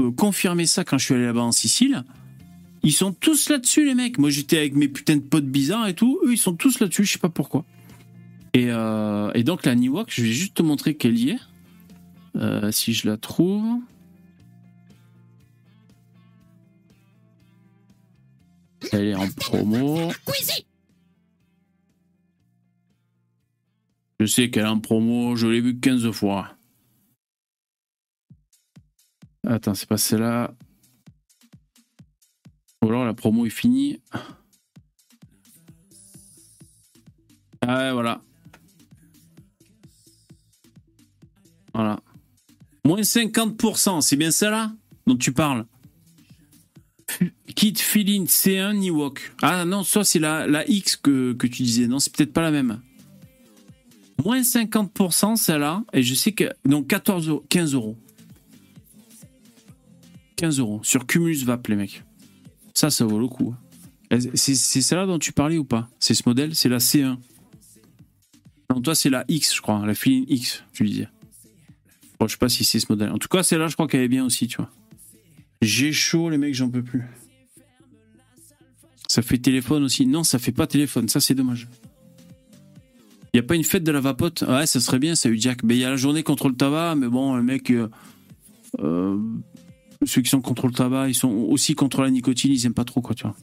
euh, confirmer ça quand je suis allé là-bas en Sicile. Ils sont tous là-dessus, les mecs. Moi, j'étais avec mes putains de potes bizarres et tout. Eux, ils sont tous là-dessus, je sais pas pourquoi. Et, euh, et donc, la Niwok, je vais juste te montrer qu'elle y est. Euh, si je la trouve. Elle est en promo. Je sais qu'elle est en promo, je l'ai vue 15 fois. Attends, c'est pas celle-là. Ou alors la promo est finie. Ouais, voilà. Voilà. Moins 50%, c'est bien ça là dont tu parles? Kit Feeling C1 Niwok. Ah non, ça c'est la, la X que, que tu disais. Non, c'est peut-être pas la même. Moins 50% celle-là. Et je sais que. Donc 14 euros, 15 euros. 15 euros. Sur Cumulus Vap, les mecs. Ça, ça vaut le coup. C'est c'est celle-là dont tu parlais ou pas? C'est ce modèle C'est la C1. Non, toi, c'est la X, je crois. La Feeling X, tu disais. Je sais pas si c'est ce modèle. En tout cas, celle-là, je crois qu'elle est bien aussi, tu vois. J'ai chaud, les mecs, j'en peux plus. Ça fait téléphone aussi. Non, ça fait pas téléphone. Ça, c'est dommage. Il a pas une fête de la vapote? Ouais, ça serait bien, ça, Jack. Mais il y a la journée contre le tabac, mais bon, les mecs. euh, euh, ceux qui sont contre le tabac, ils sont aussi contre la nicotine, ils aiment pas trop, quoi, tu vois.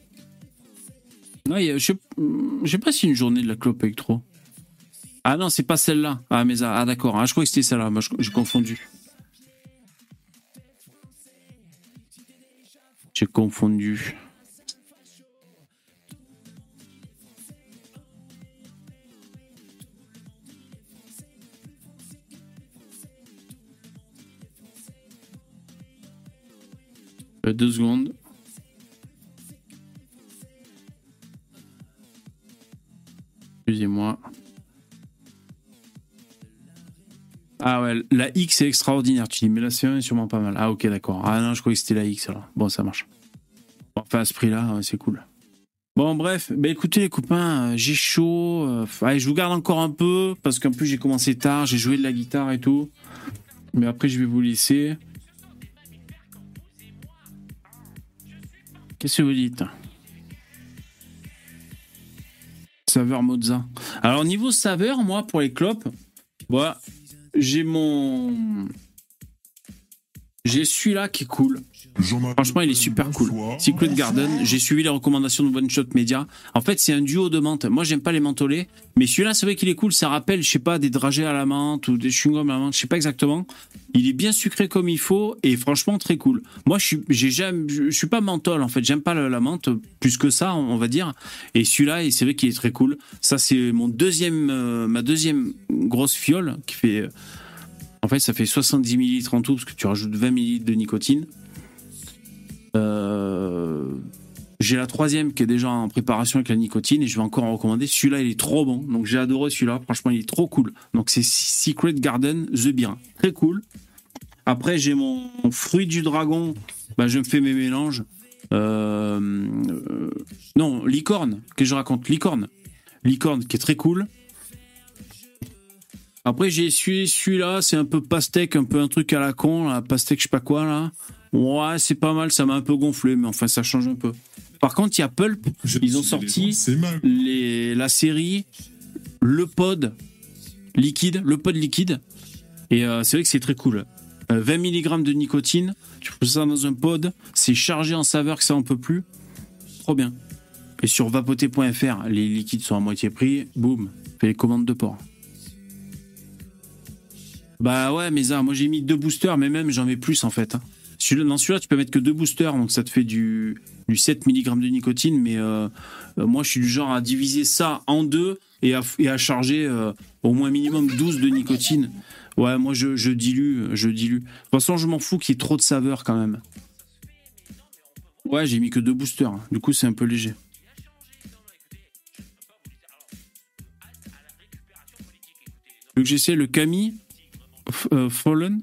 A- je sais sais pas si une journée de la clope avec trop. Ah non, c'est pas celle-là. Ah, mais ah, d'accord. Ah, je crois que c'était celle-là. Moi, j'ai confondu. J'ai confondu. Euh, Deux secondes. Excusez-moi. Ah ouais, la X est extraordinaire. Tu dis, mais la C1 est sûrement pas mal. Ah ok, d'accord. Ah non, je croyais que c'était la X alors. Bon, ça marche. Enfin, à ce prix-là, c'est cool. Bon, bref, bah écoutez les copains, euh, j'ai chaud. euh, allez, je vous garde encore un peu parce qu'en plus j'ai commencé tard, j'ai joué de la guitare et tout. Mais après, je vais vous laisser. Qu'est-ce que vous dites? Saveur Mozza. Alors, niveau saveur, moi, pour les clopes, voilà, j'ai mon. J'ai celui-là qui est cool. Franchement, il est super cool. Secret Garden, j'ai suivi les recommandations de One Shot Media. En fait, c'est un duo de menthe. Moi, j'aime pas les mentholés, mais celui-là, c'est vrai qu'il est cool. Ça rappelle, je sais pas, des dragées à la menthe ou des chewing-gums à la menthe, je sais pas exactement. Il est bien sucré comme il faut et franchement très cool. Moi, je suis, je pas menthol en fait. J'aime pas la, la menthe plus que ça, on va dire. Et celui-là, et c'est vrai qu'il est très cool. Ça, c'est mon deuxième, euh, ma deuxième grosse fiole qui fait. euh, en fait, ça fait 70 millilitres en tout parce que tu rajoutes 20 millilitres de nicotine. Euh, j'ai la troisième qui est déjà en préparation avec la nicotine et je vais encore en recommander. Celui-là, il est trop bon. Donc j'ai adoré celui-là. Franchement, il est trop cool. Donc c'est Secret Garden The Beer. Très cool. Après, j'ai mon fruit du dragon. Bah, je me fais mes mélanges. Euh, euh, non, licorne. Que je raconte? Licorne. Licorne qui est très cool. Après, j'ai celui- celui-là. C'est un peu pastèque, un peu un truc à la con. Là, pastèque, je sais pas quoi là. Ouais, c'est pas mal. Ça m'a un peu gonflé, mais enfin, ça change un peu. Par contre, il y a Pulp. Ils ont sorti les, la série Le Pod liquide, le pod liquide. Et euh, c'est vrai que c'est très cool. Euh, 20 mg de nicotine, tu poses ça dans un pod, c'est chargé en saveur que ça en peut plus. Trop bien. Et sur vapoter.fr, les liquides sont à moitié prix, boum, fais les commandes de port. Bah ouais, mais ça, moi j'ai mis deux boosters, mais même j'en mets plus en fait. hein. Celui-là, dans celui-là, tu peux mettre que deux boosters, donc ça te fait du, du 7 mg de nicotine, mais euh, euh, moi je suis du genre à diviser ça en deux et à, et à charger euh, au moins minimum 12 de nicotine. Ouais, moi je, je dilue, je dilue. De toute façon, je m'en fous qu'il y ait trop de saveur quand même. Ouais, j'ai mis que deux boosters, hein. du coup c'est un peu léger. Donc j'essaie le Camille Fallen.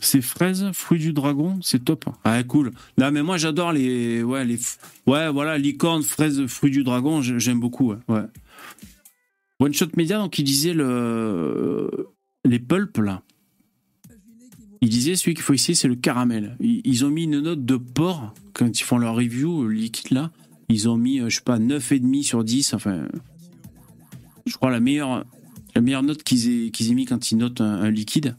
C'est fraises, fruits du dragon, c'est top. Ah cool. Non mais moi j'adore les ouais les ouais voilà licorne, fraises, fruits du dragon, j'ai- j'aime beaucoup. One Shot Media donc il disait le les pulps là. Il disait celui qu'il faut essayer c'est le caramel. Ils, ont mis une note de porc quand ils font leur review le liquide là. Ils ont mis euh, je sais pas 9,5 sur 10 enfin je crois la meilleure note qu'ils aient, qu'ils aient mis quand ils notent un liquide.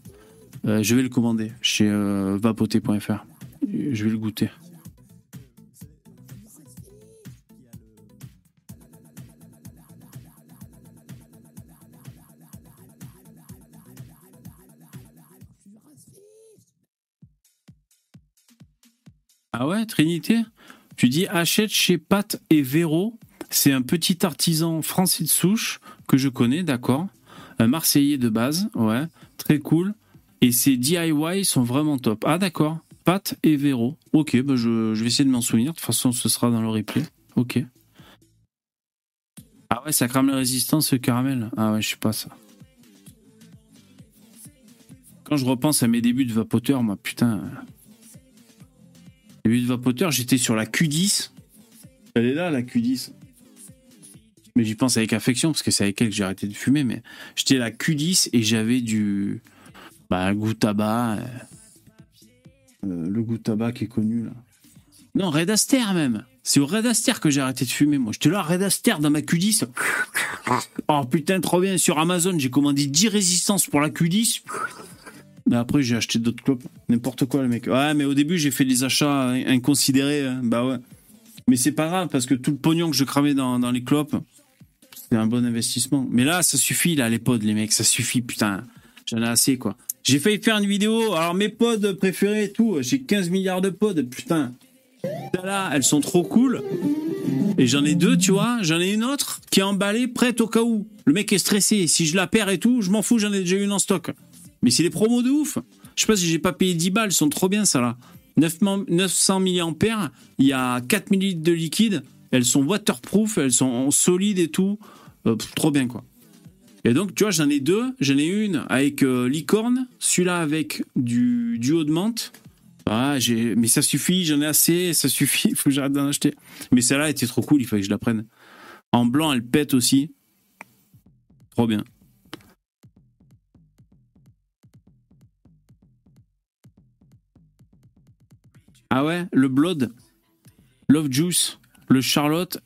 Euh, je vais le commander chez euh, vapoter.fr. Je vais le goûter. Ah ouais, Trinité? Tu dis achète chez Pat et Véro C'est un petit artisan français de souche que je connais, d'accord. Un Marseillais de base, ouais, très cool. Et ses DIY sont vraiment top. Ah d'accord, Pat et Véro. Ok, bah je, vais essayer de m'en souvenir. De toute façon, ce sera dans le replay. Ok. Ah ouais, ça crame la résistance, ce caramel. Ah ouais, je sais pas ça. Quand je repense à mes débuts de vapoteur, moi, putain. Début de vapoteur, j'étais sur la Q10. Elle est là, la Q10. Mais j'y pense avec affection, parce que c'est avec elle que j'ai arrêté de fumer. Mais j'étais la Q10 et j'avais du. Bah, goût tabac. euh, euh, le goût tabac qui est connu, là. Non, Red Aster, même. C'est au Red Aster que j'ai arrêté de fumer, moi. J'étais là, Red Aster, dans ma Q10. (laughs) Oh putain, trop bien. Sur Amazon, j'ai commandé 10 résistances pour la Q10. Mais après, j'ai acheté d'autres clopes. N'importe quoi, le mec. Ouais, mais au début, j'ai fait des achats in- inconsidérés. hein. Bah ouais. Mais c'est pas grave, parce que tout le pognon que je cramais dans, dans les clopes, c'était un bon investissement. Mais là, ça suffit, là, les pods, les mecs. Ça suffit, putain. J'en ai assez, quoi. J'ai failli faire une vidéo. Alors, mes pods préférés et tout. J'ai 15 milliards de pods, putain. Là, elles sont trop cool. Et j'en ai deux, tu vois. J'en ai une autre qui est emballée, prête au cas où. Le mec est stressé. Si je la perds et tout, je m'en fous, j'en ai déjà une en stock. Mais c'est des promos de ouf. Je sais pas si j'ai pas payé 10 balles, elles sont trop bien, ça là. 9 man- 900 mAh, il y a 4 ml de liquide. Elles sont waterproof, elles sont solides et tout. Euh, trop bien, quoi. Et donc, tu vois, j'en ai deux. J'en ai une avec euh, licorne, celui-là avec du duo de menthe. Ah. Mais ça suffit, j'en ai assez, ça suffit, il (laughs) faut que j'arrête d'en acheter. Mais celle-là était trop cool, il fallait que je la prenne. En blanc, elle pète aussi. Trop bien. Ah ouais, le Blood, Love Juice, le Charlotte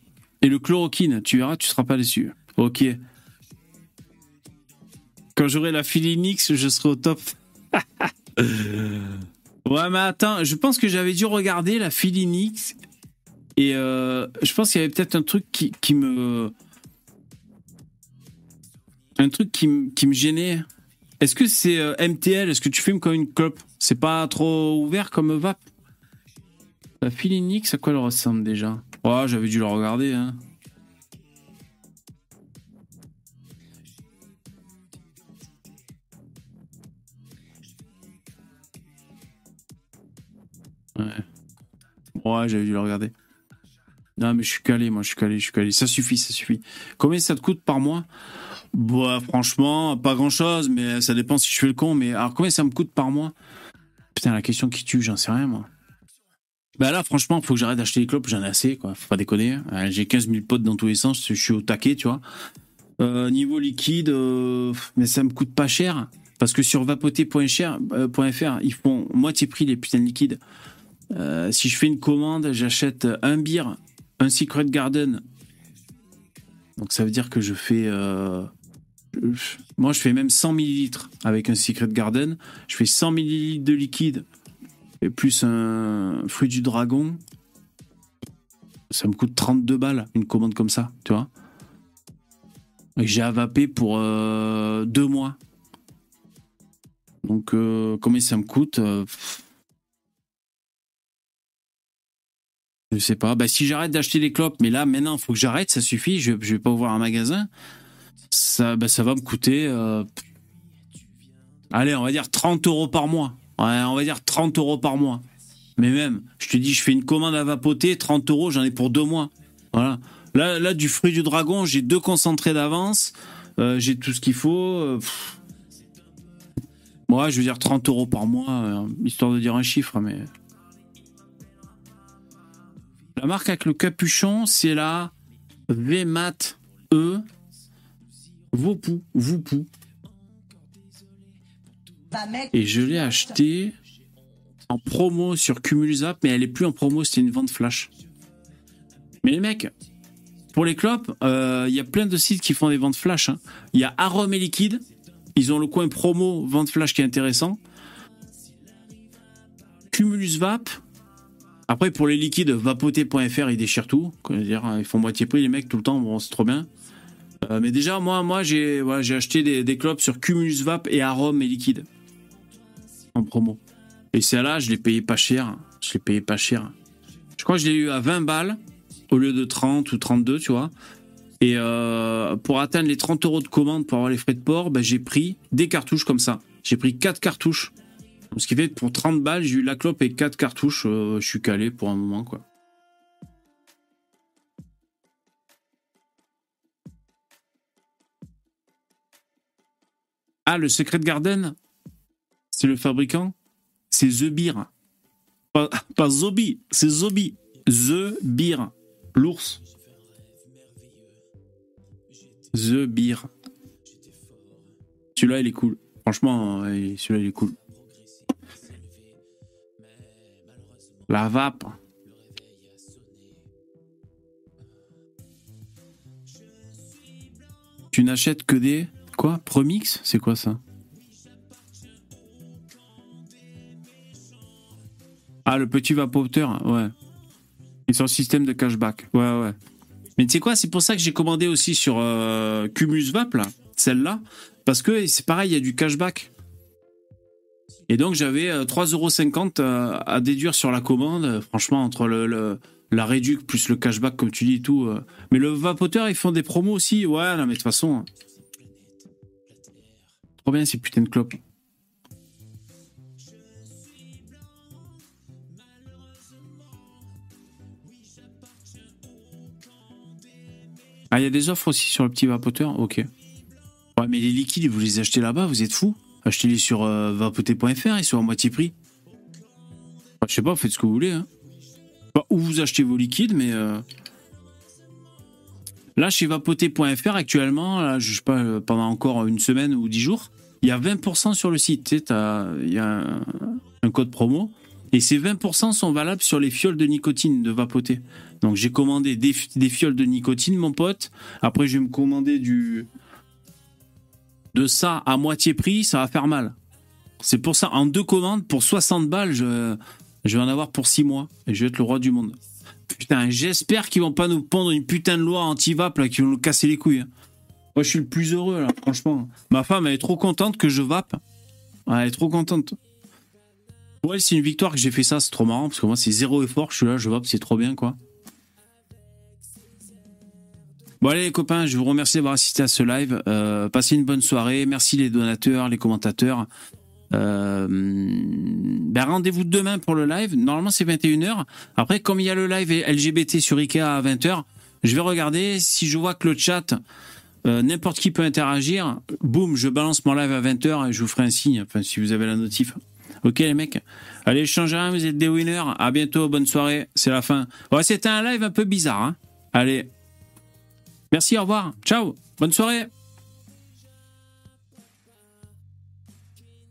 et le chloroquine. Tu verras, tu seras pas déçu. Ok. Quand j'aurai la Philinix, je serai au top. (laughs) ouais, mais attends, je pense que j'avais dû regarder la Philinix et euh, je pense qu'il y avait peut-être un truc qui, qui me. Un truc qui, me- qui me gênait. Est-ce que c'est euh, MTL Est-ce que tu fumes comme une clope? C'est pas trop ouvert comme vape? La Philinix, à quoi elle ressemble déjà? Ouais, j'avais dû le regarder. Hein. Ouais. Ouais, j'avais dû le regarder. Non, mais je suis calé, moi, je suis calé, je suis calé. Ça suffit, ça suffit. Combien ça te coûte par mois? Bah, franchement, pas grand chose, mais ça dépend si je fais le con. Mais alors, combien ça me coûte par mois? Putain, la question qui tue, j'en sais rien, moi. Bah là, franchement, faut que j'arrête d'acheter les clopes, j'en ai assez, quoi. Faut pas déconner. Euh, J'ai 15 000 potes dans tous les sens, je suis au taquet, tu vois. Euh, niveau liquide, euh, mais ça me coûte pas cher. Parce que sur vapoter.fr, .fr, ils font moitié prix les putains de liquides. Euh, si je fais une commande, j'achète un beer, un Secret Garden. Donc ça veut dire que je fais. euh, moi, je fais même 100 millilitres avec un Secret Garden. Je fais 100 millilitres de liquide et plus un fruit du dragon. Ça me coûte 32 balles une commande comme ça, tu vois. Et j'ai à vaper pour euh, deux mois. Donc, combien ça me coûte? Je sais pas. Bah, si j'arrête d'acheter des clopes, mais là, maintenant, il faut que j'arrête, ça suffit. Je, je vais pas ouvrir un magasin. Ça, bah, ça va me coûter. euh, Allez, on va dire 30 euros par mois. Ouais, on va dire 30 euros par mois. Mais même, je te dis, je fais une commande à vapoter, 30 euros, j'en ai pour deux mois. Voilà. Là, là du fruit du dragon, j'ai deux concentrés d'avance. Euh, j'ai tout ce qu'il faut. euh, pff. Ouais, je veux dire 30 euros par mois, euh, histoire de dire un chiffre, mais. La marque avec le capuchon, c'est la VMAT E Vopou. Voupou. Et je l'ai acheté en promo sur Cumulus-App, mais elle est plus en promo, c'était une vente flash. Mais les mecs, pour les clopes, euh, il y a plein de sites qui font des ventes flash. hein. Il y a Arôme et Liquide, ils ont le coin promo vente flash qui est intéressant. Cumulus Vap. Après, pour les liquides, vapoter.fr, ils déchirent tout. Dire, Ils font moitié prix, les mecs, tout le temps. Bon, c'est trop bien. Euh, mais déjà, moi, moi j'ai acheté des, des clopes sur Cumulus Vap et Arôme et Liquide. En promo. Et celle-là, je l'ai payé pas cher. Je l'ai payé pas cher. Je crois que je l'ai eu à 20 balles. au lieu de 30 ou 32, tu vois. Et euh, pour atteindre les 30 euros de commande pour avoir les frais de port, ben, j'ai pris des cartouches comme ça. J'ai pris 4 cartouches. Ce qui fait que pour 30 balles, j'ai eu la clope et 4 cartouches. Euh, je suis calé pour un moment, quoi. Ah, le Secret Garden? C'est le fabricant? C'est The Beer. Pas, pas Zobi, c'est Zobi. The Beer. L'ours. The Beer. Celui-là, il est cool. Franchement, euh, celui-là, il est cool. La vape. Tu n'achètes que des... Quoi Premix C'est quoi ça? Ah, le petit vapoteur, ouais. Et son système de cashback. Ouais, ouais. Mais tu sais quoi, c'est pour ça que j'ai commandé aussi sur euh, Cumus Vap, là, celle-là, parce que c'est pareil, il y a du cashback. Et donc j'avais 3,50€ euh, à déduire sur la commande, franchement, entre le, la réduc plus le cashback, comme tu dis et tout. Euh. Mais le vapoteur, ils font des promos aussi. Ouais, non, mais de toute façon. Hein. Trop bien ces putains de clopes. Ah, il y a des offres aussi sur le petit vapoteur Ok. Ouais, mais les liquides, vous les achetez là-bas, vous êtes fous Achetez-les sur euh, vapoter.fr, ils sont à moitié prix. je sais pas, faites ce que vous voulez. Hein. où vous achetez vos liquides, mais. Euh, là, chez vapoter.fr, actuellement, là, je sais pas, euh, pendant encore une semaine ou dix jours, il y a 20% sur le site. Il y a un, code promo. Et ces 20% sont valables sur les fioles de nicotine de vapoter. Donc j'ai commandé des, fioles de nicotine, mon pote. Après, je vais me commander du de ça à moitié prix, ça va faire mal. C'est pour ça, en deux commandes, pour 60 balles, je, vais en avoir pour 6 mois. Et je vais être le roi du monde. Putain, j'espère qu'ils vont pas nous pondre une putain de loi anti-vape, là, qui vont nous casser les couilles. Hein. Moi, je suis le plus heureux, là, franchement. Ma femme, elle est trop contente que je vape. Elle est trop contente. Ouais, c'est une victoire que j'ai fait ça, c'est trop marrant, parce que moi, c'est zéro effort, je suis là, je vape, c'est trop bien, quoi. Bon allez les copains, je vous remercie d'avoir assisté à ce live. Euh, passez une bonne soirée. Merci les donateurs, les commentateurs. Euh, ben rendez-vous demain pour le live. Normalement c'est 21h. Après comme il y a le live LGBT sur Ikea à 20h, je vais regarder si je vois que le chat euh, n'importe qui peut interagir. Boum, je balance mon live à 20h et je vous ferai un signe. Enfin si vous avez la notif. Ok les mecs. Allez, changez rien, vous êtes des winners. À bientôt, bonne soirée. C'est la fin. Ouais, c'était un live un peu bizarre. Hein. Allez, Merci, au revoir. Ciao. Bonne soirée.